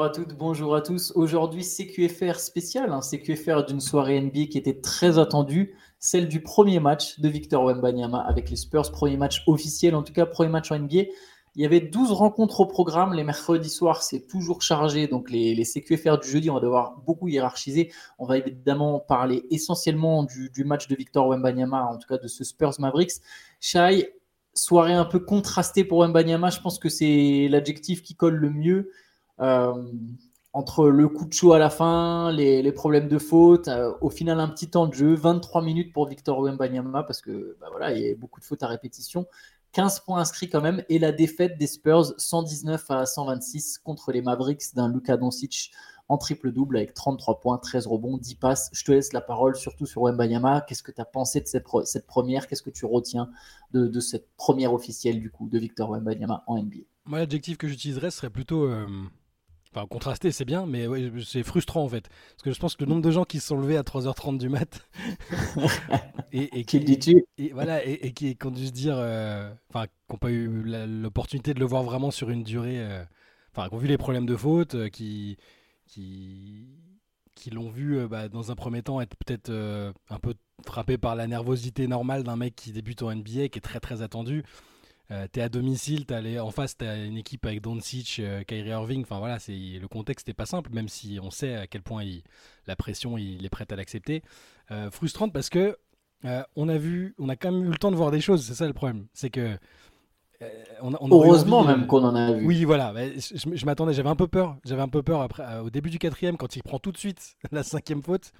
Bonjour à toutes, bonjour à tous. Aujourd'hui, CQFR spécial, hein, CQFR d'une soirée NBA qui était très attendue, celle du premier match de Victor Wembanyama avec les Spurs, premier match officiel, en tout cas premier match en NBA. Il y avait 12 rencontres au programme. Les mercredis soirs, c'est toujours chargé. Donc, les, CQFR du jeudi, on va devoir beaucoup hiérarchiser. On va évidemment parler essentiellement du, match de Victor Wembanyama, en tout cas de ce Spurs Mavericks. Shai, soirée un peu contrastée pour Wembanyama. Je pense que c'est l'adjectif qui colle le mieux. Euh, entre le coup de chaud à la fin, les, problèmes de faute, euh, au final un petit temps de jeu, 23 minutes pour Victor Wembanyama parce que bah voilà, il y a beaucoup de fautes à répétition. 15 points inscrits quand même, et la défaite des Spurs 119 à 126 contre les Mavericks d'un Luka Doncic en triple-double avec 33 points, 13 rebonds, 10 passes. Je te laisse la parole surtout sur Wembanyama. Qu'est-ce que tu as pensé de cette, première? Qu'est-ce que tu retiens de, cette première officielle du coup de Victor Wembanyama en NBA Moi, l'adjectif que j'utiliserais serait plutôt euh, Enfin, contrasté, c'est bien, mais ouais, c'est frustrant en fait. Parce que je pense que le nombre de gens qui se sont levés à 3h30 du mat et, et qui, dit et, voilà, et, qui, ont dû se dire, euh, enfin, qui n'ont pas eu l'opportunité de le voir vraiment sur une durée, euh, enfin, qui ont vu les problèmes de faute, euh, qui, qui, qui l'ont vu bah, dans un premier temps être peut-être un peu frappé par la nervosité normale d'un mec qui débute en NBA, qui est très très attendu. Euh, t'es à domicile, es en face, tu as une équipe avec Doncic, euh, Kyrie Irving. Enfin voilà, c'est le contexte n'est pas simple, même si on sait à quel point il, la pression, il est prêt à l'accepter. Euh, frustrante parce que on a vu, on a quand même eu le temps de voir des choses. C'est ça le problème, c'est que on, Heureusement même qu'on en a vu. Oui, voilà. Je, m'attendais, j'avais un peu peur. J'avais un peu peur après, au début du quatrième, quand il prend tout de suite la cinquième faute.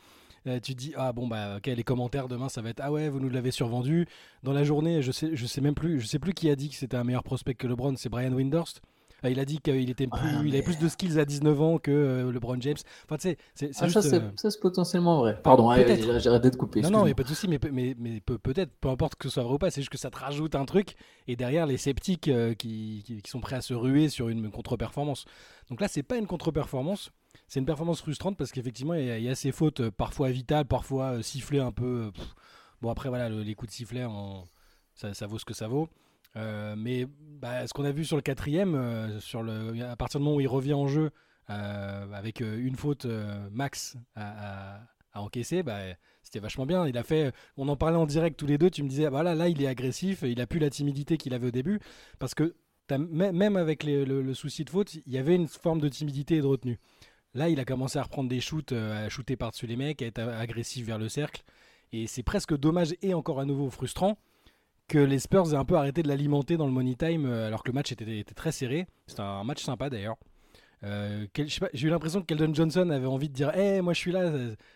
Euh, tu dis ah bon bah ok les commentaires demain ça va être ah ouais vous nous l'avez survendu dans la journée je sais je sais même plus je sais plus qui a dit que c'était un meilleur prospect que LeBron c'est Brian Windhurst euh, il a dit qu'il était plus, il avait plus de skills à 19 ans que euh, LeBron James. Enfin, tu sais, c'est, ah, ça, c'est, potentiellement vrai. Pardon, j'ai arrêté de couper. Non, non, il n'y a pas de souci, mais, mais, mais peut-être, peu importe que ce soit vrai ou pas, c'est juste que ça te rajoute un truc. Et derrière, les sceptiques qui, qui, qui, sont prêts à se ruer sur une contre-performance. Donc là, c'est pas une contre-performance c'est une performance frustrante parce qu'effectivement, il y, a ces fautes euh, parfois vitales, parfois euh, sifflées un peu. Euh, bon, après, voilà, les coups de sifflet, ça, vaut ce que ça vaut. mais bah, ce qu'on a vu sur le quatrième, à partir du moment où il revient en jeu avec une faute max à, encaisser, bah, c'était vachement bien. Il a fait, on en parlait en direct tous les deux. Tu me disais, voilà, là, il est agressif, il a plus la timidité qu'il avait au début, parce que même avec le, souci de faute, il y avait une forme de timidité et de retenue. Là, il a commencé à reprendre des shoots, euh, à shooter par-dessus les mecs, à être agressif vers le cercle. Et c'est presque dommage et encore à nouveau frustrant que les Spurs aient un peu arrêté de l'alimenter dans le money time euh, alors que le match était, très serré. C'était un match sympa d'ailleurs. Euh, j'ai eu l'impression que Keldon Johnson avait envie de dire hey, moi je suis là,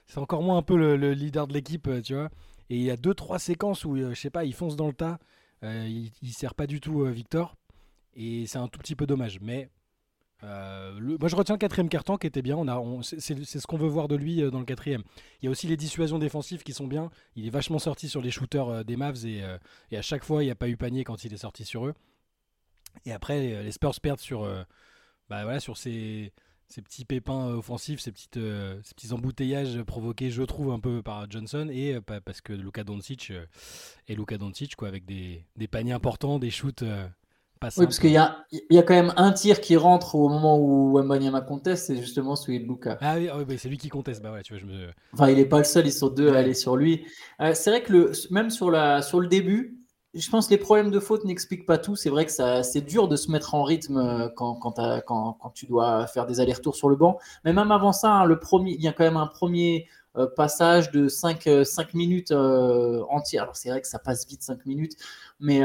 c'est encore moi un peu le, leader de l'équipe, tu vois. Et il y a deux trois séquences où, je sais pas, il fonce dans le tas, il, il sert pas du tout Victor. Et c'est un tout petit peu dommage. Mais euh, moi, je retiens le quatrième carton qui était bien. On c'est, ce qu'on veut voir de lui euh, dans le quatrième. Il y a aussi les dissuasions défensives qui sont bien. Il est vachement sorti sur les shooters euh, des Mavs et, et, à chaque fois, il n'y a pas eu panier quand il est sorti sur eux. Et après, les Spurs perdent sur, bah, voilà, sur ces, ces, petits pépins offensifs, ces, petites, ces petits embouteillages provoqués, je trouve, un peu par Johnson et parce que Luka Doncic et Luka Doncic, quoi, avec des, des paniers importants, des shoots oui, parce qu'il y a, y a quand même un tir qui rentre au moment où Wembanyama conteste, c'est justement celui de Luca. Ah oui, ah c'est lui qui conteste. Bah ouais, tu vois, je me... Enfin, il n'est pas le seul, ils sont deux à aller sur lui. Euh, c'est vrai que le, même sur, la, sur le début, je pense que les problèmes de faute n'expliquent pas tout. C'est vrai que c'est dur de se mettre en rythme euh, quand, quand, quand, quand tu dois faire des allers-retours sur le banc. Mais même avant ça, hein, le premier, il y a quand même un premier euh, passage de 5, 5 minutes entières. Alors c'est vrai que ça passe vite 5 minutes, mais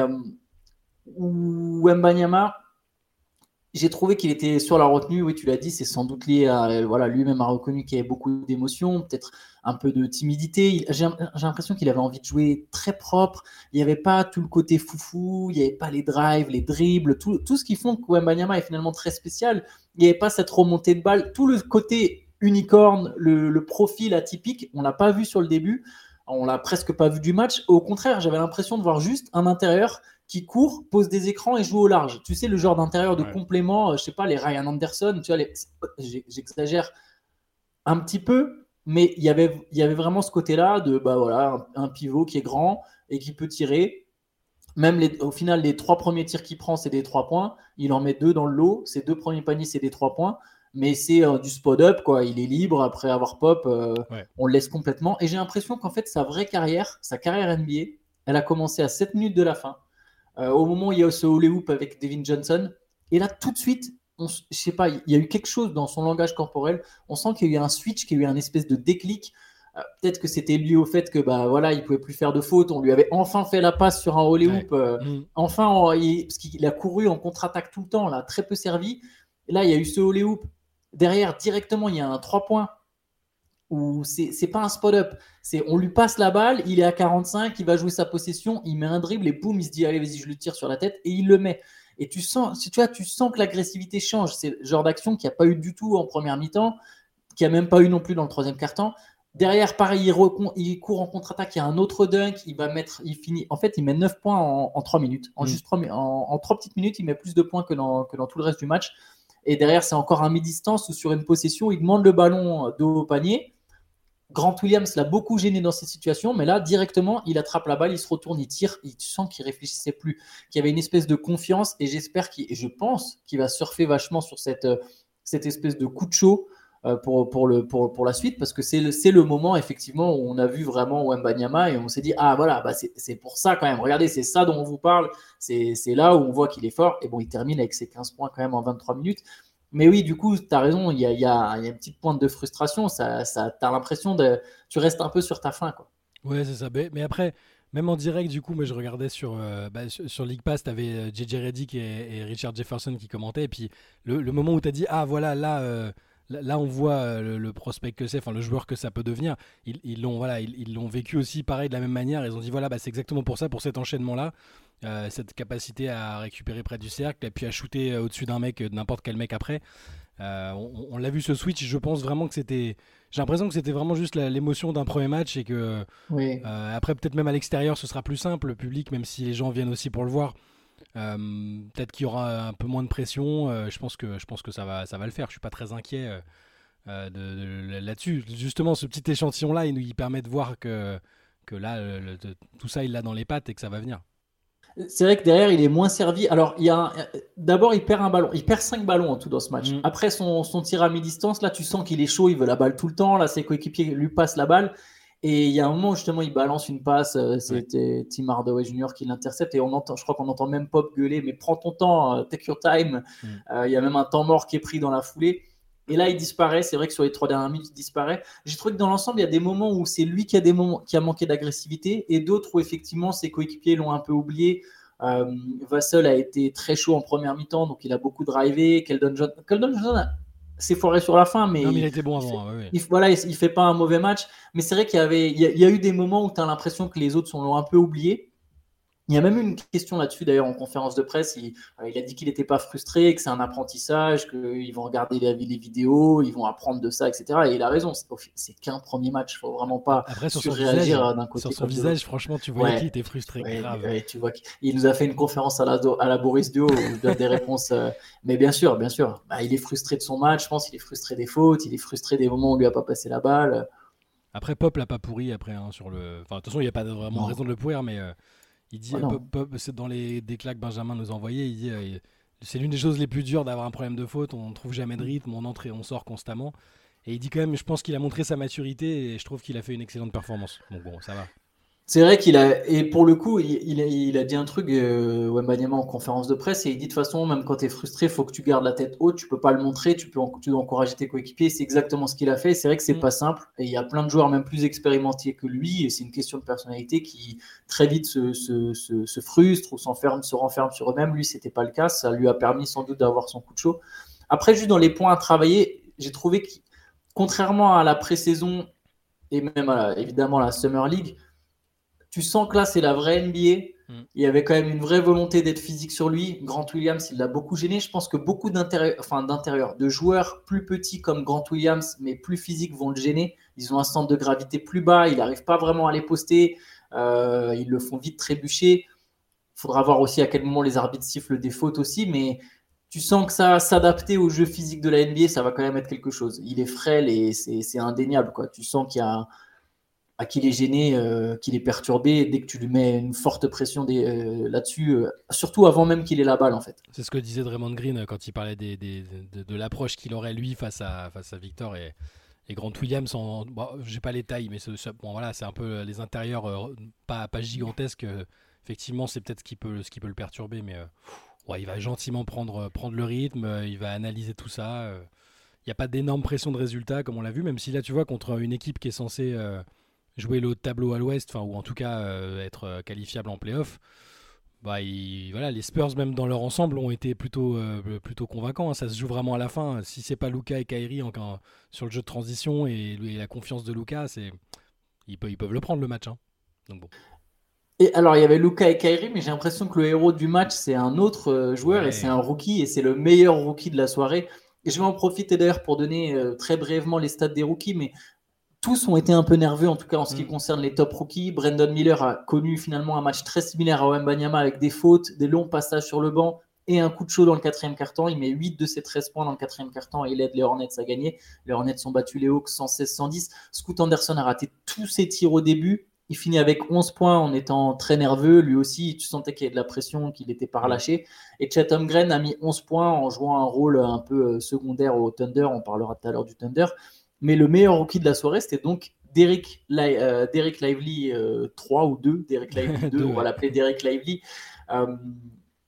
ou Mbanyama, j'ai trouvé qu'il était sur la retenue. Oui, tu l'as dit, c'est sans doute lié à. Voilà, lui-même a reconnu qu'il y avait beaucoup d'émotions, peut-être un peu de timidité. J'ai l'impression qu'il avait envie de jouer très propre. Il n'y avait pas tout le côté foufou, il n'y avait pas les drives, les dribbles, tout, tout ce qui font que Mbanyama est finalement très spécial. Il n'y avait pas cette remontée de balle. Tout le côté unicorne, le, le profil atypique, on l'a pas vu sur le début. On l'a presque pas vu du match. Au contraire, j'avais l'impression de voir juste un intérieur qui court, pose des écrans et joue au large. Tu sais, le genre d'intérieur de complément, euh, je sais pas, les Ryan Anderson, tu vois, j'exagère un petit peu, mais il y avait, il y avait vraiment ce côté-là de, bah voilà, un, pivot qui est grand et qui peut tirer. Même les, au final, les trois premiers tirs qu'il prend, c'est des trois points. Il en met deux dans le lot. Ses deux premiers paniers, c'est des trois points. mais c'est euh, du spot-up, quoi. Il est libre après avoir pop, euh, on le laisse complètement. Et j'ai l'impression qu'en fait, sa vraie carrière, sa carrière NBA, elle a commencé à 7 minutes de la fin, euh, au moment où il y a ce holy hoop avec Devin Johnson. Et là, tout de suite, on, je sais pas, il y a eu quelque chose dans son langage corporel. On sent qu'il y a eu un switch, qu'il y a eu un espèce de déclic. Peut-être que c'était lié au fait que bah voilà, il pouvait plus faire de faute. On lui avait enfin fait la passe sur un holy hoop. Mm. Enfin, parce qu'il a couru en contre-attaque tout le temps, là, très peu servi. Et là, il y a eu ce holy hoop derrière, directement, il y a un 3 points où c'est pas un spot-up. C'est on lui passe la balle, il est à 45, il va jouer sa possession, il met un dribble et boum, il se dit allez vas-y je le tire sur la tête et il le met. Et tu sens, tu vois, tu sens que l'agressivité change. C'est le genre d'action qu'il n'y a pas eu du tout en première mi-temps, qui a même pas eu non plus dans le troisième quart-temps. Derrière, pareil, il, court en contre-attaque, il y a un autre dunk, il va mettre, il finit. En fait, il met 9 points en, 3 minutes. En, mm. juste 3, en, 3 petites minutes, il met plus de points que dans, que dans tout le reste du match. Et derrière, c'est encore un mi-distance ou sur une possession, il demande le ballon de haut panier. Grant Williams l'a beaucoup gêné dans cette situation, mais là, directement, il attrape la balle, il se retourne, il tire. Il, tu sens qu'il réfléchissait plus, qu'il y avait une espèce de confiance. Et j'espère qu'il, et je pense qu'il va surfer vachement sur cette, cette espèce de coup de chaud euh, pour, pour, le, pour, pour la suite, parce que c'est le, le moment, effectivement, où on a vu vraiment Wembanyama et on s'est dit, ah voilà, bah c'est pour ça quand même. Regardez, c'est ça dont on vous parle. C'est là où on voit qu'il est fort. Et bon, il termine avec ses 15 points quand même en 23 minutes. Mais oui, du coup, tu as raison, il y a, une petite pointe de frustration. Ça, ça, tu as l'impression de. Tu restes un peu sur ta fin. Quoi. Ouais, c'est ça. Mais après, même en direct, du coup, moi je regardais sur, euh, bah, sur, League Pass, tu avais JJ Reddick et, Richard Jefferson qui commentaient. Et puis le, moment où tu as dit, ah voilà, là. Euh, Là, on voit euh, le, prospect que c'est, enfin le joueur que ça peut devenir. Ils l'ont voilà, ils vécu aussi pareil de la même manière. Ils ont dit voilà, bah, c'est exactement pour ça, pour cet enchaînement-là, euh, cette capacité à récupérer près du cercle et puis à shooter euh, au-dessus d'un mec, n'importe quel mec après. on, l'a vu ce switch. Je pense vraiment que c'était. J'ai l'impression que c'était vraiment juste l'émotion d'un premier match et que après peut-être même à l'extérieur ce sera plus simple, le public, même si les gens viennent aussi pour le voir. Euh, peut-être qu'il y aura un peu moins de pression. Euh, je pense que je pense que ça va ça va le faire. Je suis pas très inquiet euh, de, là-dessus. Justement, ce petit échantillon là, il nous permet de voir que que là, tout ça, il l'a dans les pattes et que ça va venir. C'est vrai que derrière, il est moins servi. Alors, il y a d'abord, il perd un ballon. Il perd cinq ballons en tout dans ce match. Mm. Après son, son, tir à mi-distance, là, tu sens qu'il est chaud, il veut la balle tout le temps. Là, ses coéquipiers lui passent la balle. Et il y a un moment, justement, il balance une passe. Euh, c'était Tim Hardaway Jr. qui l'intercepte. Et on entend, je crois qu'on entend même Pop gueuler, mais prends ton temps, euh, take your time. Mm. Euh, il y a même un temps mort qui est pris dans la foulée. Et là, il disparaît. C'est vrai que sur les trois dernières minutes, il disparaît. J'ai trouvé que dans l'ensemble, il y a des moments où c'est lui qui a, des moments, qui a manqué d'agressivité et d'autres où effectivement ses coéquipiers l'ont un peu oublié. Vassell a été très chaud en première mi-temps, donc il a beaucoup drivé. Keldon Johnson, Keldon Johnson s'est foiré sur la fin, mais. il était bon avant. Il, voilà, il, fait pas un mauvais match. Mais c'est vrai qu'il y avait, il y, a, eu des moments où tu as l'impression que les autres sont un peu oubliés. Il y a même eu une question là-dessus d'ailleurs en conférence de presse. Il, euh, a dit qu'il n'était pas frustré, que c'est un apprentissage, qu'ils vont regarder les, les, vidéos, ils vont apprendre de ça, etc. Et il a raison, c'est qu'un premier match. Il faut vraiment pas Après, sur réagir euh, d'un côté. Sur son visage, franchement, tu vois qu'il était frustré. grave. tu vois il nous a fait une conférence à la, à la Boris Duo où il donne des réponses. Euh, mais bien sûr, bien sûr, bah, il est frustré de son match. Je pense qu'il est frustré des fautes, il est frustré des moments où on lui a pas passé la balle. Après, Pop l'a pas pourri après hein, sur le. Enfin, de toute façon, il n'y a pas vraiment raison de le pourrir, mais. Il dit, ah c'est dans les déclats que Benjamin nous a envoyés, il dit euh, c'est l'une des choses les plus dures d'avoir un problème de faute, on ne trouve jamais de rythme, on entre et on sort constamment. Et il dit quand même, je pense qu'il a montré sa maturité et je trouve qu'il a fait une excellente performance. Donc bon, ça va. C'est vrai qu'il a, et pour le coup, il, a, il a, dit un truc, euh, Wembanyama, en conférence de presse, et il dit de toute façon, même quand tu es frustré, il faut que tu gardes la tête haute, tu peux pas le montrer, tu, peux, tu dois encourager tes coéquipiers. C'est exactement ce qu'il a fait. C'est vrai que c'est mm. pas simple, et il y a plein de joueurs, même plus expérimentés que lui, et c'est une question de personnalité qui très vite se, se, se, se frustre ou s'enferme, se renferme sur eux-mêmes. Lui, c'était pas le cas. Ça lui a permis sans doute d'avoir son coup de chaud. Après, juste dans les points à travailler, j'ai trouvé que, contrairement à la pré-saison et même à, évidemment la Summer League, tu sens que là, c'est la vraie NBA. Mm. Il y avait quand même une vraie volonté d'être physique sur lui. Grant Williams, il l'a beaucoup gêné. Je pense que beaucoup d'intérieur, enfin, de joueurs plus petits comme Grant Williams, mais plus physiques, vont le gêner. Ils ont un centre de gravité plus bas. Il n'arrive pas vraiment à les poster. Euh, ils le font vite trébucher. Il faudra voir aussi à quel moment les arbitres sifflent des fautes aussi. Mais tu sens que ça s'adapter au jeu physique de la NBA, ça va quand même être quelque chose. Il est frêle et c'est indéniable. Quoi. Tu sens qu'il y a à qu'il est gêné, euh, qu'il est perturbé dès que tu lui mets une forte pression euh, là-dessus, euh, surtout avant même qu'il ait la balle en fait. C'est ce que disait Draymond Green quand il parlait de, l'approche qu'il aurait lui face à, face à Victor et, et Grant Williams. En, bon, j'ai pas les tailles, mais bon, voilà, c'est un peu les intérieurs pas, pas gigantesques. effectivement, c'est peut-être ce qui peut, ce qui peut le perturber, mais il va gentiment prendre, prendre le rythme, il va analyser tout ça. Il n'y a pas d'énorme pression de résultat comme on l'a vu, même si là tu vois contre une équipe qui est censée jouer le tableau à l'ouest, ou en tout cas euh, être euh, qualifiable en playoff, bah, voilà, les Spurs, même dans leur ensemble, ont été plutôt, euh, plutôt convaincants. Hein. Ça se joue vraiment à la fin. Si c'est pas Luca et Kyrie encore sur le jeu de transition et, la confiance de Luca, ils, peuvent, ils peuvent le prendre le match. Hein. Donc bon. Et alors, il y avait Luca et Kyrie, mais j'ai l'impression que le héros du match, c'est un autre joueur et c'est un rookie et c'est le meilleur rookie de la soirée. Et je vais en profiter d'ailleurs pour donner très brièvement les stats des rookies, mais tous ont été un peu nerveux, en tout cas en ce qui mm. concerne les top rookies. Brandon Miller a connu finalement un match très similaire à Wembanyama avec des fautes, des longs passages sur le banc et un coup de chaud dans le quatrième quart-temps. Il met 8 de ses 13 points dans le quatrième quart-temps et il aide les Hornets à gagner. Les Hornets sont battus les Hawks 116-110. Scoot Anderson a raté tous ses tirs au début. Il finit avec 11 points en étant très nerveux. Lui aussi, tu sentais qu'il y avait de la pression, qu'il était pas relâché. Et Chatham Green a mis 11 points en jouant un rôle un peu euh, secondaire au Thunder. On parlera tout à l'heure du Thunder. Mais le meilleur rookie de la soirée, c'était donc Derek, euh, Lively 3 euh, ou 2, Derek Lively 2, on va l'appeler Derek Lively, euh,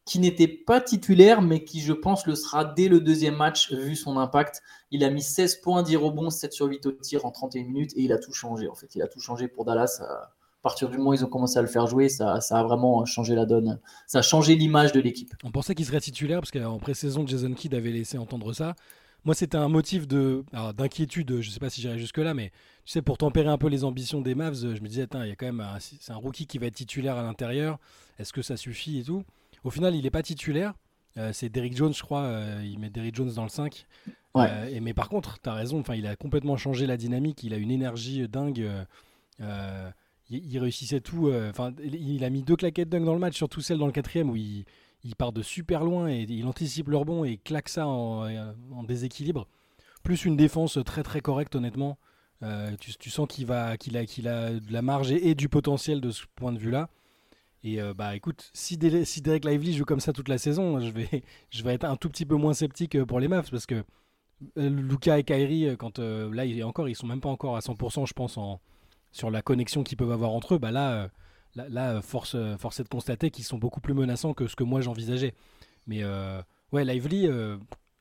qui n'était pas titulaire, mais qui, je pense, le sera dès le deuxième match, vu son impact. Il a mis 16 points, 10 rebonds, 7 sur 8 au tir en 31 minutes, et il a tout changé, en fait. Il a tout changé pour Dallas. À partir du moment où ils ont commencé à le faire jouer, ça, ça a vraiment changé la donne. Ça a changé l'image de l'équipe. On pensait qu'il serait titulaire, parce qu'en pré-saison, Jason Kidd avait laissé entendre ça. Moi, c'était un motif de d'inquiétude. Je ne sais pas si j'irai jusque là, mais tu sais, pour tempérer un peu les ambitions des Mavs, je me disais, il y a quand même c'est un rookie qui va être titulaire à l'intérieur. Est-ce que ça suffit et tout? Au final, il n'est pas titulaire. Euh, c'est Derrick Jones, je crois. Euh, il met Derrick Jones dans le 5. Euh, et, mais par contre, tu as raison. Il a complètement changé la dynamique. Il a une énergie dingue. il, réussissait tout. Enfin, il a mis deux claquettes dingues dans le match, surtout celle dans le quatrième où il il part de super loin et il anticipe leur bon et claque ça en, déséquilibre. Plus une défense très très correcte honnêtement. Euh, tu, sens qu'il a de la marge et, du potentiel de ce point de vue là. Et euh, bah écoute, si, Derek Lively joue comme ça toute la saison, je vais être un tout petit peu moins sceptique pour les Mavs parce que euh, Luca et Kyrie quand là il encore ils sont même pas encore à 100% je pense en, sur la connexion qu'ils peuvent avoir entre eux, bah là là, force, force est de constater qu'ils sont beaucoup plus menaçants que ce que moi j'envisageais. Mais euh, ouais, Lively, euh,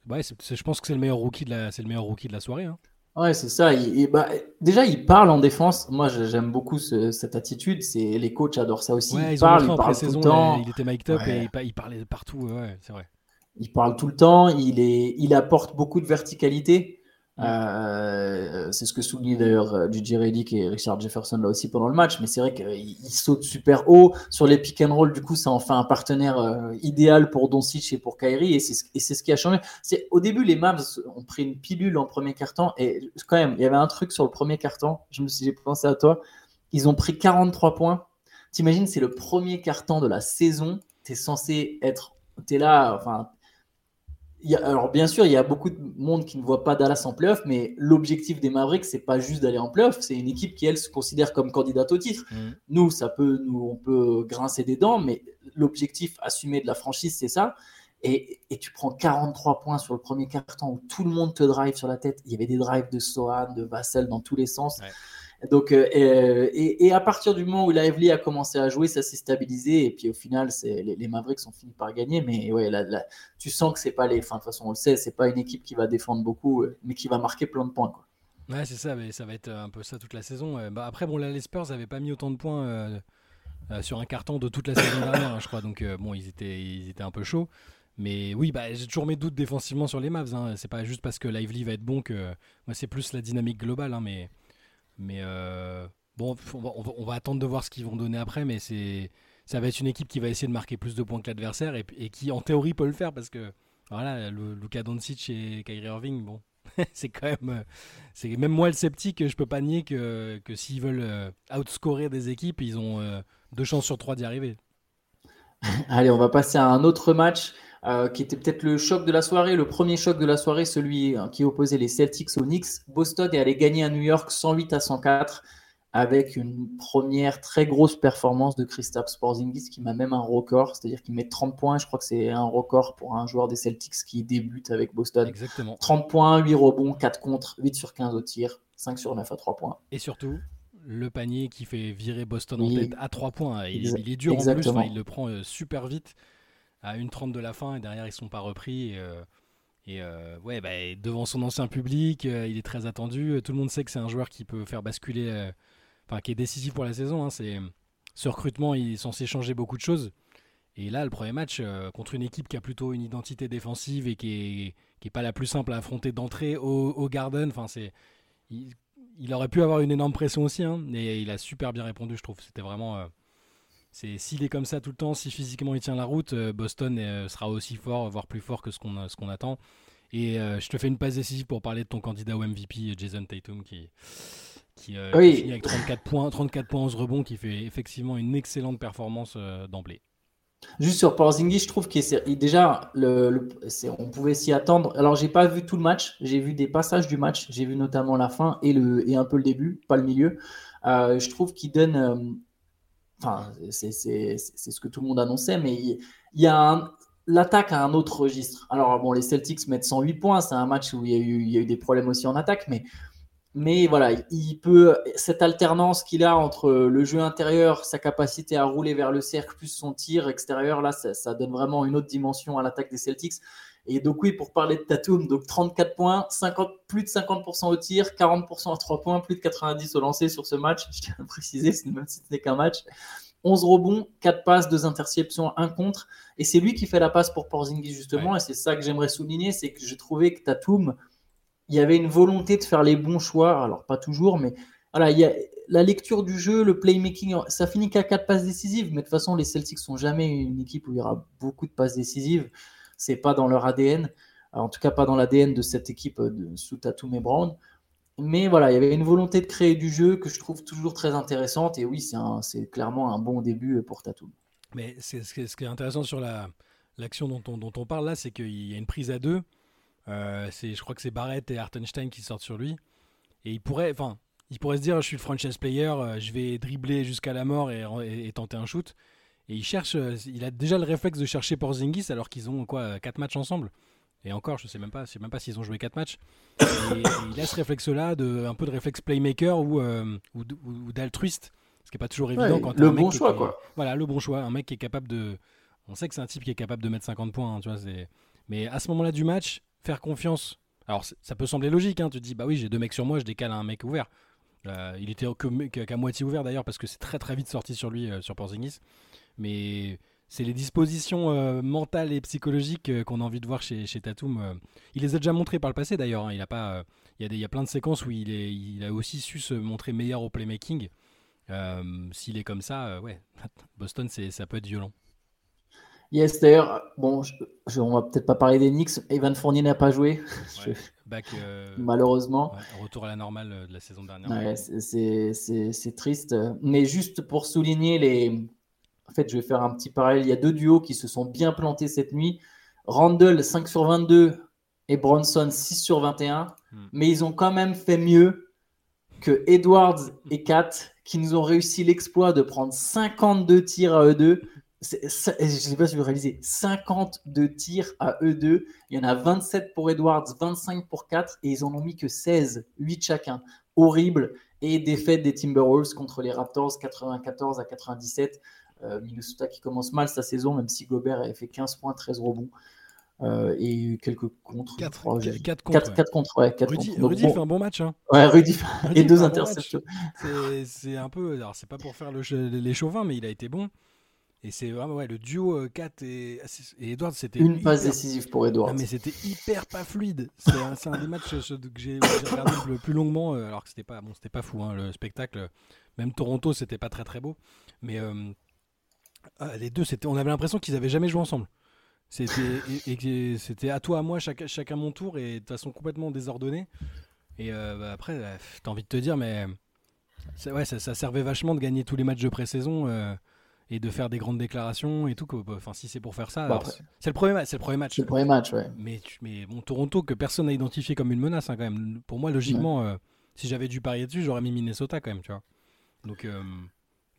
ouais, je pense que c'est le meilleur rookie de la, c'est le meilleur rookie de la soirée. Hein. Ouais, c'est ça. Bah, déjà, il parle en défense. Moi, j'aime beaucoup cette attitude. C'est les coachs adorent ça aussi. il parle, il parle tout le temps. Il était mic'd up et il, parlait partout. Ouais, c'est vrai. Il parle tout le temps. Il est, il apporte beaucoup de verticalité. Euh, c'est ce que souligne d'ailleurs euh, J.J. Redick et Richard Jefferson là aussi pendant le match, mais c'est vrai qu'il saute super haut sur les pick and roll. Du coup, ça en fait un partenaire euh, idéal pour Doncic et pour Kyrie, et c'est ce qui a changé. Au début, les Mavs ont pris une pilule en premier carton, et quand même, il y avait un truc sur le premier carton. Je me suis j'ai pensé à toi. Ils ont pris 43 points. T'imagines, c'est le premier carton de la saison. T'es censé être, t'es là, enfin, alors bien sûr, il y a beaucoup de monde qui ne voit pas Dallas en playoff, mais l'objectif des Mavericks, c'est pas juste d'aller en playoff, c'est une équipe qui elle se considère comme candidate au titre. Mm. Nous, ça peut, nous, on peut grincer des dents, mais l'objectif assumé de la franchise, c'est ça. Et, tu prends 43 points sur le premier carton où tout le monde te drive sur la tête. Il y avait des drives de Sohan, de Vassell dans tous les sens. Donc, euh, euh, et, à partir du moment où Lively a commencé à jouer, ça s'est stabilisé. Et puis au final, les, les, Mavericks ont fini par gagner. Mais ouais, tu sens que c'est pas les. Enfin, de toute façon, on le sait, c'est pas une équipe qui va défendre beaucoup, euh, mais qui va marquer plein de points. Quoi. Ouais, c'est ça. Mais ça va être un peu ça toute la saison. Bah, après, bon, les Spurs n'avaient pas mis autant de points sur un carton de toute la saison dernière, hein, je crois. Donc, bon, ils étaient, ils étaient un peu chauds. Mais oui, bah, j'ai toujours mes doutes défensivement sur les Mavs. Hein. C'est pas juste parce que Lively va être bon que. Moi, c'est plus la dynamique globale. Hein, mais mais euh, bon, on va, attendre de voir ce qu'ils vont donner après, mais c'est ça va être une équipe qui va essayer de marquer plus de points que l'adversaire et, qui en théorie peut le faire parce que voilà, le, Luka Doncic et Kyrie Irving, bon, c'est quand même euh, c'est même moi le sceptique, je peux pas nier que, que s'ils veulent euh, outscorer des équipes, ils ont deux chances sur trois d'y arriver. Allez, on va passer à un autre match. Euh, qui était peut-être le choc de la soirée, le premier choc de la soirée, celui hein, qui opposait les Celtics aux Knicks. Boston est allé gagner à New York 108 à 104. avec une première très grosse performance de Kristaps Porzingis qui m'a même un record, c'est-à-dire qu'il met 30 points, je crois que c'est un record pour un joueur des Celtics qui débute avec Boston. Exactement. 30 points, 8 rebonds, 4 contre, 8 sur 15 au tir, 5 sur 9 à 3 points. Et surtout, le panier qui fait virer Boston en tête à 3 points. Il, il est dur en plus, il le prend euh, super vite à 1,30 de la fin et derrière ils sont pas repris. Et, euh, euh, ouais, bah, devant son ancien public, il est très attendu. Tout le monde sait que c'est un joueur qui peut faire basculer enfin qui est décisif pour la saison. Hein, c'est ce recrutement, il est censé changer beaucoup de choses. Et là, le premier match euh, contre une équipe qui a plutôt une identité défensive et qui est, qui est pas la plus simple à affronter d'entrée au, Garden. Enfin, c'est il, aurait pu avoir une énorme pression aussi, hein, et il a super bien répondu, je trouve. C'était vraiment. Euh, c'est s'il est comme ça tout le temps, si physiquement il tient la route, euh, Boston sera aussi fort, voire plus fort que ce qu'on ce qu'on attend. Et je te fais une passe décisive pour parler de ton candidat au MVP, Jason Tatum, qui qui, euh, finit avec 34 points, 34 points 11 rebonds, qui fait effectivement une excellente performance euh, d'emblée. Juste sur Porzingis, je trouve qu'il déjà le, on pouvait s'y attendre. Alors j'ai pas vu tout le match, j'ai vu des passages du match, j'ai vu notamment la fin et le et un peu le début, pas le milieu. Euh, je trouve qu'il donne, enfin c'est ce que tout le monde annonçait, mais il, y a l'attaque a un autre registre. Alors bon, les Celtics mettent 108 points, c'est un match où il y, a eu, il y a eu des problèmes aussi en attaque, mais mais voilà, il peut cette alternance qu'il a entre le jeu intérieur, sa capacité à rouler vers le cercle, plus son tir extérieur, là, ça, donne vraiment une autre dimension à l'attaque des Celtics. Et donc oui, pour parler de Tatum, donc 34 points, 50, plus de 50% au tir, 40% à 3 points, plus de 90 au lancer sur ce match. Je tiens à préciser, même si ce n'est qu'un match. 11 rebonds, 4 passes, 2 interceptions, 1 contre. Et c'est lui qui fait la passe pour Porzingis justement. Et c'est ça que j'aimerais souligner, c'est que j'ai trouvé que Tatum il y avait une volonté de faire les bons choix. Alors, pas toujours, mais voilà, il y a la lecture du jeu, le playmaking. Ça finit qu'à quatre passes décisives, mais de toute façon, les Celtics sont jamais une équipe où il y aura beaucoup de passes décisives. C'est pas dans leur ADN, en tout cas pas dans l'ADN de cette équipe de, sous Tatum et Brown. Mais voilà, il y avait une volonté de créer du jeu que je trouve toujours très intéressante. Et oui, c'est clairement un bon début pour Tatum. Mais c'est ce, qui est intéressant sur l'action dont, on, parle là, c'est qu'il y a une prise à deux. Euh, je crois que c'est Barrett et Hartenstein qui sortent sur lui. Et il pourrait, enfin, il pourrait se dire, je suis le franchise player, euh, je vais dribbler jusqu'à la mort et, tenter un shoot. Et il cherche, euh, il a déjà le réflexe de chercher Porzingis alors qu'ils ont quoi, quatre matchs ensemble. Et encore, je sais même pas, je sais même pas s'ils ont joué quatre matchs. Et, il a ce réflexe-là, de, un peu de réflexe playmaker ou, ou, d'altruiste, ce qui est pas toujours évident quand le bon choix, quoi. Voilà, le bon choix, un mec qui est capable de, on sait que c'est un type qui est capable de mettre 50 points, hein, tu vois. Mais à ce moment-là du match, faire confiance. Alors ça peut sembler logique, hein, tu te dis bah oui j'ai deux mecs sur moi, je décale un mec ouvert. Euh, il était qu'à moitié ouvert d'ailleurs parce que c'est très très vite sorti sur lui euh, sur Porzingis. Mais c'est les dispositions euh, mentales et psychologiques qu'on a envie de voir chez, chez Tatum. il les a déjà montrées par le passé d'ailleurs. Hein. il a pas, il y a des, il y a plein de séquences où il est, il a aussi su se montrer meilleur au playmaking. S'il est comme ça, ouais, Boston c'est ça peut être violent. Yes, d'ailleurs, bon, je, on va peut-être pas parler des Knicks. Evan Fournier n'a pas joué. Euh, malheureusement. retour à la normale euh, de la saison dernière. c'est triste. Mais juste pour souligner les. En fait, je vais faire un petit parallèle. Il y a deux duos qui se sont bien plantés cette nuit. Randall, 5 sur 22 et Bronson, 6 sur 21. Hmm. Mais ils ont quand même fait mieux que Edwards et Kat, qui nous ont réussi l'exploit de prendre 52 tirs à eux deux je ne sais pas si vous réalisez, 52 tirs à eux deux. Il y en a 27 pour Edwards, 25 pour 4, et ils en ont mis que 16, 8 chacun. Horrible. Et défaite des Timberwolves contre les Raptors, 94 à 97. Euh, Minnesota qui commence mal sa saison, même si Gobert a fait 15 points, 13 rebonds. Euh, et quelques contre. 4, contre. 4, contre, ouais. Rudy, Rudy fait un bon match. Hein. Ouais, Rudy, et deux interceptions. c'est un peu. Alors, c'est pas pour faire le, les chauvins, mais il a été bon. Et c'est vraiment ouais, le duo 4 euh, et, et Edwards, c'était. Une passe décisive pour Edwards. mais c'était hyper pas fluide. C'est un, des matchs que j'ai regardé le plus longuement, euh, alors que c'était pas, bon, c'était pas fou, hein, le spectacle. Même Toronto, c'était pas très très beau. Mais euh, ah, les deux, c'était, on avait l'impression qu'ils avaient jamais joué ensemble. C'était, et, c'était à toi, à moi, chacun, chacun mon tour, et de façon complètement désordonnée. Et bah, après, t'as envie de te dire, mais ouais, ça, ça, servait vachement de gagner tous les matchs de pré-saison et de faire des grandes déclarations et tout. Enfin, si c'est pour faire ça, bah, c'est le premier, c'est le premier match. C'est le premier match, ouais. Mais, mais bon, Toronto que personne n'a identifié comme une menace hein, quand même. Pour moi, logiquement, euh, si j'avais dû parier dessus, j'aurais mis Minnesota quand même, tu vois. Donc,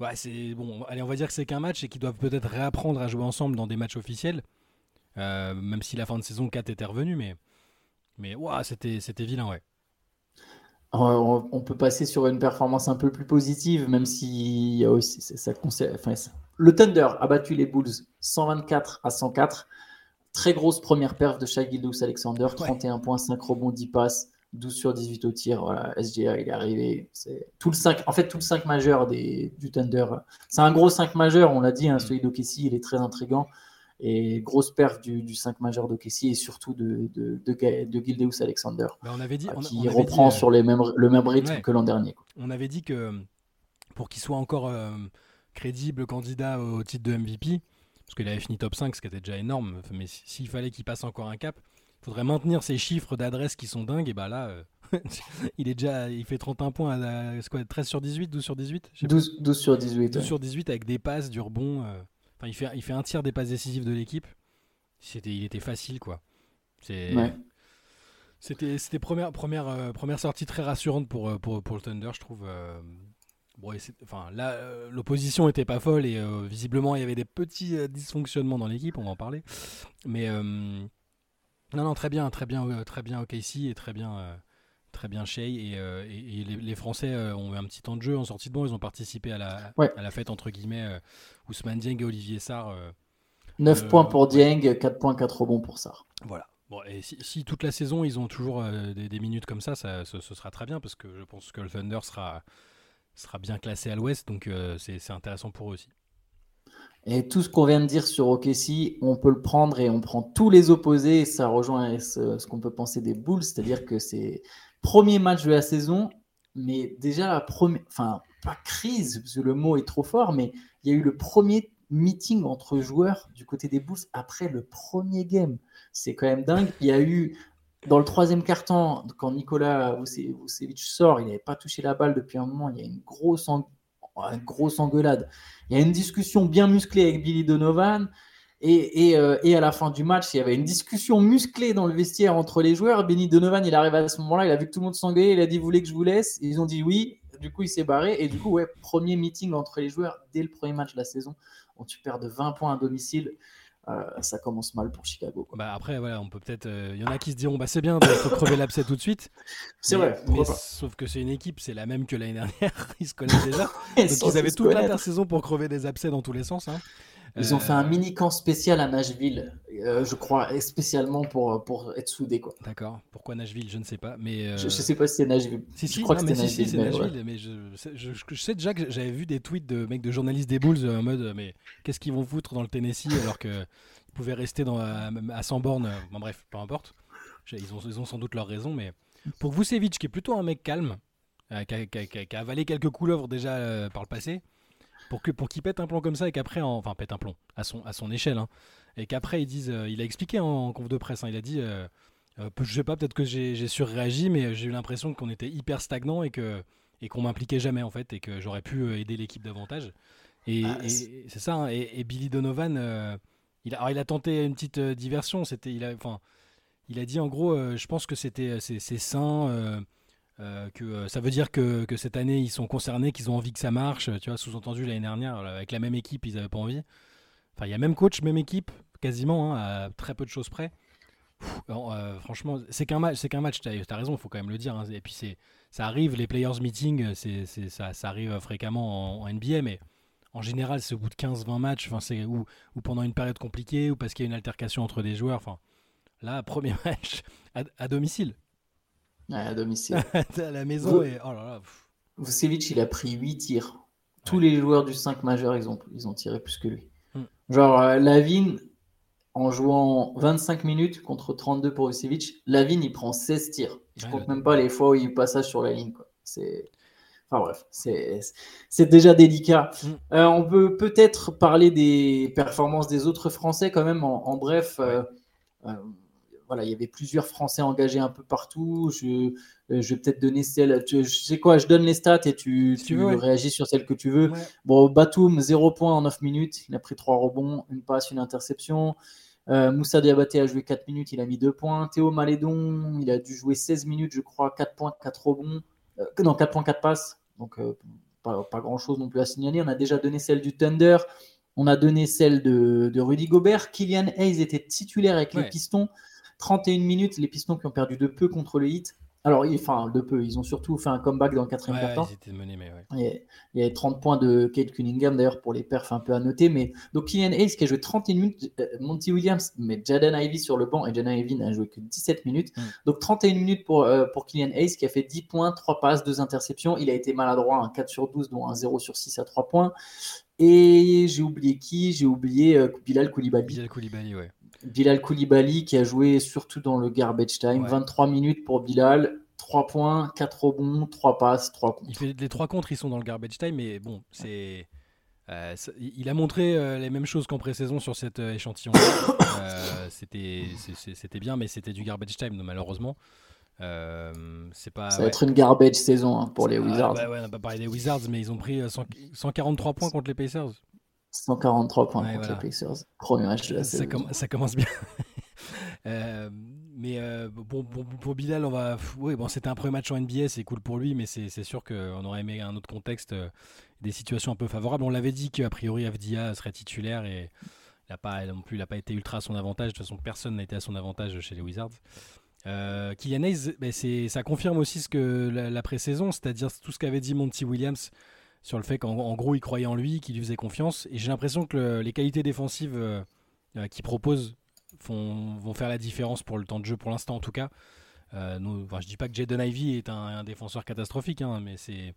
ouais, c'est bon. Allez, on va dire que c'est qu'un match et qu'ils doivent peut-être réapprendre à jouer ensemble dans des matchs officiels. même si la fin de saison 4 était revenue, mais, mais ouais, c'était vilain, ouais. On peut passer sur une performance un peu plus positive, même si y a aussi, ça, enfin, le Thunder a battu les Bulls 124 à 104. Très grosse première perf de Shai Gildous Alexander, 31 points, 5 rebonds, 10 passes, 12 sur 18 au tir. Voilà, SGA, il est arrivé. C'est tout le 5, en fait, tout le 5 majeur des, du Thunder. C'est un gros 5 majeur, on l'a dit, hein, mm. celui d'Okessi, il est très intrigant. Et grosse perf du, 5 majeur d'Okessi et surtout de, de, de, Gildeus Alexander. on avait dit, qui reprend sur les mêmes, le même rythme que l'an dernier. On avait dit que pour qu'il soit encore euh, crédible candidat au titre de MVP, parce qu'il avait fini top 5, ce qui était déjà énorme, mais s'il fallait qu'il passe encore un cap, faudrait maintenir ces chiffres d'adresse qui sont dingues, et bah là, euh, il est déjà, il fait 31 points à, quoi, 13 sur 18, 12 sur 18 12, 12, sur 18. 12 sur 18 avec des passes, du rebond il fait, il fait un tiers des passes décisives de l'équipe. C'était, il était facile, quoi. C'est. C'était, c'était première, première, euh, première sortie très rassurante pour, euh, pour, pour le Thunder, je trouve. Euh. bon, enfin, là, l'opposition était pas folle et visiblement il y avait des petits dysfonctionnements dans l'équipe, on va en parler. Mais non, non, très bien, très bien, très bien OKC et très bien, très bien Shea et, euh, les, Français euh, ont eu un petit temps de jeu en sortie de banc. Ils ont participé à la, à la fête entre guillemets euh, Ousmane Dieng et Olivier Sarr. 9 points pour Dieng, 4 points, 4 rebonds pour Sarr. Voilà. Bon, et si, toute la saison ils ont toujours des, minutes comme ça, ça ce, sera très bien parce que je pense que le Thunder sera, sera bien classé à l'ouest, donc c'est intéressant pour eux aussi. Et tout ce qu'on vient de dire sur OKC, on peut le prendre et on prend tous les opposés. Ça rejoint ce, qu'on peut penser des Bulls, c'est-à-dire que c'est Premier match de la saison, mais déjà la première, enfin pas crise, parce que le mot est trop fort, mais il y a eu le premier meeting entre joueurs du côté des Bulls après le premier game. C'est quand même dingue. Il y a eu dans le troisième quart-temps, quand Nicolas Vucevic sort, il n'avait pas touché la balle depuis un moment. Il y a une grosse, une grosse engueulade. Il y a une discussion bien musclée avec Billy Donovan. Euh, et, à la fin du match, il y avait une discussion musclée dans le vestiaire entre les joueurs. Benny Donovan, il arrive à ce moment-là, il a vu que tout le monde s'engueuler, il a dit Vous voulez que je vous laisse? Ils ont dit oui. Du coup, il s'est barré. Et du coup, ouais, premier meeting entre les joueurs dès le premier match de la saison. On tu perds de 20 points à domicile. Euh, ça commence mal pour Chicago. Bah après, voilà, on peut peut-être. Il euh, y en a qui se diront bah, c'est bien de crever l'abcès tout de suite. C'est vrai. sauf que c'est une équipe, c'est la même que l'année dernière. ils se connaissent déjà. Donc ils avaient toute l'intersaison pour crever des abcès dans tous les sens. Hein. Ils ont fait un euh, mini camp spécial à Nashville, euh, je crois, spécialement pour, pour être soudés. Quoi. D'accord. Pourquoi Nashville Je ne sais pas. Mais euh, je, ne sais pas si c'est Nashville. Si, si, je crois que c'était Nashville. Nashville mais je, je, sais déjà que j'avais vu des tweets de mecs de journalistes des Bulls en mode mais qu'est-ce qu'ils vont foutre dans le Tennessee alors qu'ils pouvaient rester dans, à, 100 bornes. Bon, bref, peu importe. Ils ont, ils ont sans doute leur raison, mais pour Vucevic, qui est plutôt un mec calme, qui a, qui, a, avalé quelques couleuvres déjà par le passé, pour que pour qu'il pète un plomb comme ça et qu'après enfin pète un plomb à son à son échelle hein, et qu'après ils disent euh, il a expliqué en, conf de presse hein, il a dit euh, euh, je sais pas peut-être que j'ai surréagi mais j'ai eu l'impression qu'on était hyper stagnant et que et qu'on m'impliquait jamais en fait et que j'aurais pu aider l'équipe davantage. Et, ah, c'est ça hein, et, Billy Donovan il a il a tenté une petite diversion c'était il a enfin il a dit en gros je pense que c'était c'est sain euh, que euh, ça veut dire que, que, cette année ils sont concernés, qu'ils ont envie que ça marche. Tu vois, sous-entendu l'année dernière avec la même équipe, ils n'avaient pas envie. Enfin, il y a même coach, même équipe, quasiment, hein, à très peu de choses près. Euh, franchement, c'est qu'un match, c'est qu'un match. T'as as raison, il faut quand même le dire. Hein. Et puis c'est, ça arrive, les players meeting, c'est, ça, ça, arrive fréquemment en, NBA, mais en général, c'est au bout de 15-20 matchs, ou, pendant une période compliquée, ou parce qu'il y a une altercation entre des joueurs. Là, premier match à domicile à domicile. à la maison et oh là là. Vucevic, il a pris 8 tirs. Tous les joueurs du 5 majeur, ils ont, ils ont tiré plus que lui. Hmm. Genre, euh, Lavine, en jouant 25 minutes contre 32 pour Vucevic, Lavine, il prend 16 tirs. Je ne compte même pas les fois où il passage sur la ligne. C'est. Enfin bref, c'est déjà délicat. Hmm. Euh, on peut peut-être parler des performances des autres Français quand même en, bref. Euh, voilà, il y avait plusieurs Français engagés un peu partout. Je, euh, je vais peut-être donner celle. je sais quoi, je donne les stats et tu, tu, réagis sur celle que tu veux. Bon, Batum, 0 points en 9 minutes. Il a pris 3 rebonds, une passe, une interception. Euh, Moussa Diabaté a joué 4 minutes, il a mis 2 points. Théo Malédon, il a dû jouer 16 minutes, je crois, 4 points, 4 rebonds. Euh, non, 4 points, 4 passes. Donc, pas, pas grand-chose non plus à signaler. On a déjà donné celle du Thunder. On a donné celle de, Rudy Gobert. Kylian Hayes était titulaire avec les Pistons. 31 minutes, les Pistons qui ont perdu de peu contre le Heat. Alors, enfin, de peu, ils ont surtout fait un comeback dans le quatrième quart-temps. il, y a 30 points de Kate Cunningham, d'ailleurs, pour les perfs un peu à noter. Mais... Donc, Kylian Hayes qui a joué 31 minutes, euh, Monty Williams, mais Jaden Ivy sur le banc, et Jaden Ivy n'a joué que 17 minutes. Mm. Donc, 31 minutes pour, euh, pour Kylian Hayes qui a fait 10 points, 3 passes, 2 interceptions. Il a été maladroit, un 4 sur 12, dont un 0 sur 6 à 3 points. Et j'ai oublié qui? J'ai oublié euh, Bilal Koulibaly. Bilal Koulibaly, ouais. Bilal Koulibaly qui a joué surtout dans le garbage time. 23 minutes pour Bilal, 3 points, 4 rebonds, 3 passes, 3 contre. Il fait, les 3 contre, ils sont dans le garbage time, mais bon, c'est. Euh, il a montré euh, les mêmes choses qu'en pré-saison sur cet euh, échantillon. c'était bien, mais c'était du garbage time, malheureusement. c'est pas, Ça va être une garbage saison hein, pour les Wizards. ouais, on n'a pas parlé des Wizards, mais ils ont pris 143 points contre les Pacers. 143 points contre les Pacers. Premier match de la ça saison. ça commence bien. euh, mais euh, bon, pour Bilal, on va. Oui, bon, c'était un premier match en NBA, c'est cool pour lui, mais c'est sûr qu'on aurait aimé un autre contexte, euh, des situations un peu favorables. On l'avait dit qu'a priori Avdia serait titulaire et il n'a pas non plus, il pas été ultra à son avantage. De toute façon, personne n'a été à son avantage chez les Wizards. Euh, Kylian Hayes, ben, ça confirme aussi ce que la, la pré-saison, c'est-à-dire tout ce qu'avait dit Monty Williams sur le fait qu'en gros il croyait en lui, qu'il lui faisait confiance. Et j'ai l'impression que les qualités défensives euh, euh, qu'il propose vont faire la différence pour le temps de jeu, pour l'instant en tout cas. Euh, nous, je dis pas que Jaden Ivy est un, défenseur catastrophique, hein, mais c'est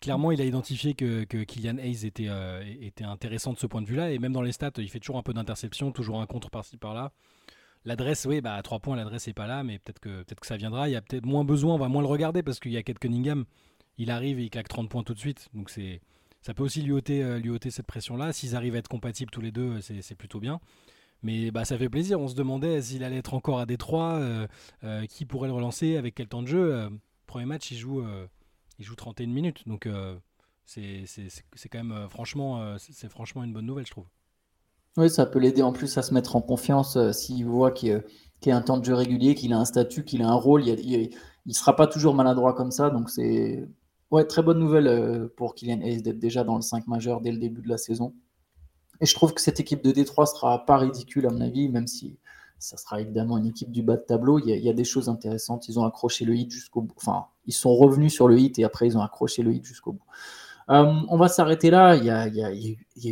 clairement il a identifié que, Kylian Hayes était, euh, était intéressant de ce point de vue-là. Et même dans les stats, il fait toujours un peu d'interception, toujours un contre par-ci par-là. L'adresse, oui, bah, à 3 points, l'adresse n'est pas là, mais peut-être que, peut que ça viendra. Il y a peut-être moins besoin, on va moins le regarder parce qu'il y a Kate Cunningham il arrive et il claque 30 points tout de suite. Donc c'est ça peut aussi lui ôter, euh, lui ôter cette pression-là. S'ils arrivent à être compatibles tous les deux, euh, c'est plutôt bien. Mais bah, ça fait plaisir. On se demandait s'il allait être encore à Détroit, euh, qui pourrait le relancer, avec quel temps de jeu. premier match, il joue, il joue 31 minutes. Donc c'est quand même franchement une bonne nouvelle, je trouve. Oui, ça peut l'aider en plus à se mettre en confiance s'il voit qu'il y a un temps de jeu régulier, qu'il a un statut, qu'il a un rôle. Il ne sera pas toujours maladroit comme ça. Donc c'est Ouais, très bonne nouvelle euh, pour Kylian Hayes d'être déjà dans le 5 majeur dès le début de la saison. Et je trouve que cette équipe de Détroit sera pas ridicule à mon avis, même si ça sera évidemment une équipe du bas de tableau. Il y a, des choses intéressantes. Ils ont accroché le hit jusqu'au bout. Enfin, ils sont revenus sur le hit et après ils ont accroché le hit jusqu'au bout. Euh, on va s'arrêter là. Il y, a,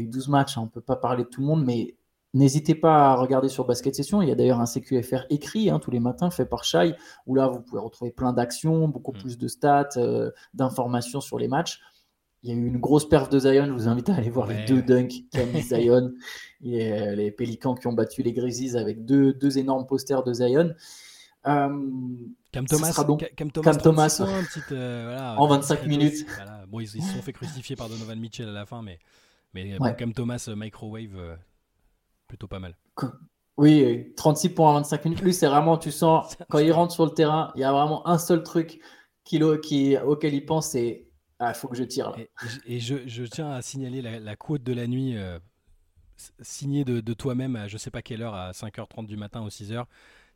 eu 12 matchs. Hein. On ne peut pas parler de tout le monde, mais N'hésitez pas à regarder sur Basket Session. Il y a d'ailleurs un CQFR écrit hein, tous les matins, fait par Shai, où là, vous pouvez retrouver plein d'actions, beaucoup mm. plus de stats, euh, d'informations sur les matchs. Il y a eu une grosse perf de Zion. Je vous invite à aller voir les deux dunks qu'a mis Zion. et, euh, les Pélicans qui ont battu les Grizzlies avec deux, deux énormes posters de Zion. Euh, Cam Thomas, donc Cam Thomas, en 25 minutes. Bon, ils, se sont fait crucifier par Donovan Mitchell à la fin, mais, mais Cam Thomas, microwave, plutôt pas mal. Oui, 36 points en 25 minutes. Lui, c'est vraiment, tu sens, quand il rentre sur le terrain, il y a vraiment un seul truc qui, qui, auquel il pense, c'est ah, il faut que je tire. Là. Et, je, tiens à signaler la, quote de la nuit euh, signée de, toi-même à je sais pas quelle heure, à 5h30 du matin ou 6h.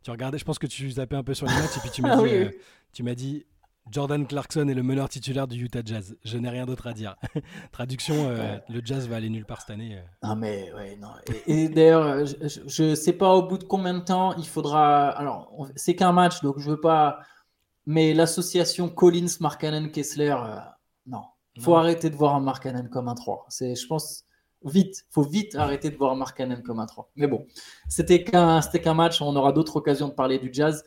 Tu regardais, je pense que tu zappais un peu sur les matchs et puis tu m'as ah dit, euh, tu m'as dit Jordan Clarkson est le meneur titulaire du Utah Jazz. Je n'ai rien d'autre à dire. Traduction, euh, le Jazz va aller nulle part cette année. Euh. Non mais ouais, non. Et, d'ailleurs, je ne sais pas au bout de combien de temps il faudra. Alors, c'est qu'un match, donc je veux pas. Mais l'association Collins, Markkanen, Kessler, euh, non. Il faut arrêter de voir un Markkanen comme un 3. C'est, je pense, vite. faut vite arrêter de voir un Markkanen comme un 3. Mais bon, c'était qu'un, c'était qu'un match. On aura d'autres occasions de parler du Jazz.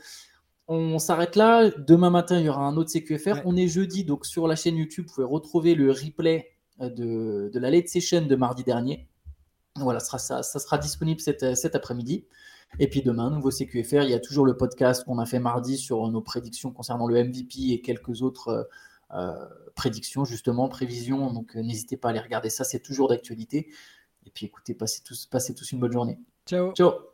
On s'arrête là. Demain matin, il y aura un autre CQFR. On est jeudi, donc sur la chaîne YouTube, vous pouvez retrouver le replay euh, de, la late session de mardi dernier. Voilà, ça sera, ça, sera disponible cet, cet après-midi. Et puis demain, nouveau CQFR. Il y a toujours le podcast qu'on a fait mardi sur nos prédictions concernant le MVP et quelques autres euh, euh, prédictions, justement, prévisions. Donc n'hésitez pas à aller regarder ça, c'est toujours d'actualité. Et puis écoutez, passez tous, passez tous une bonne journée. Ciao. Ciao.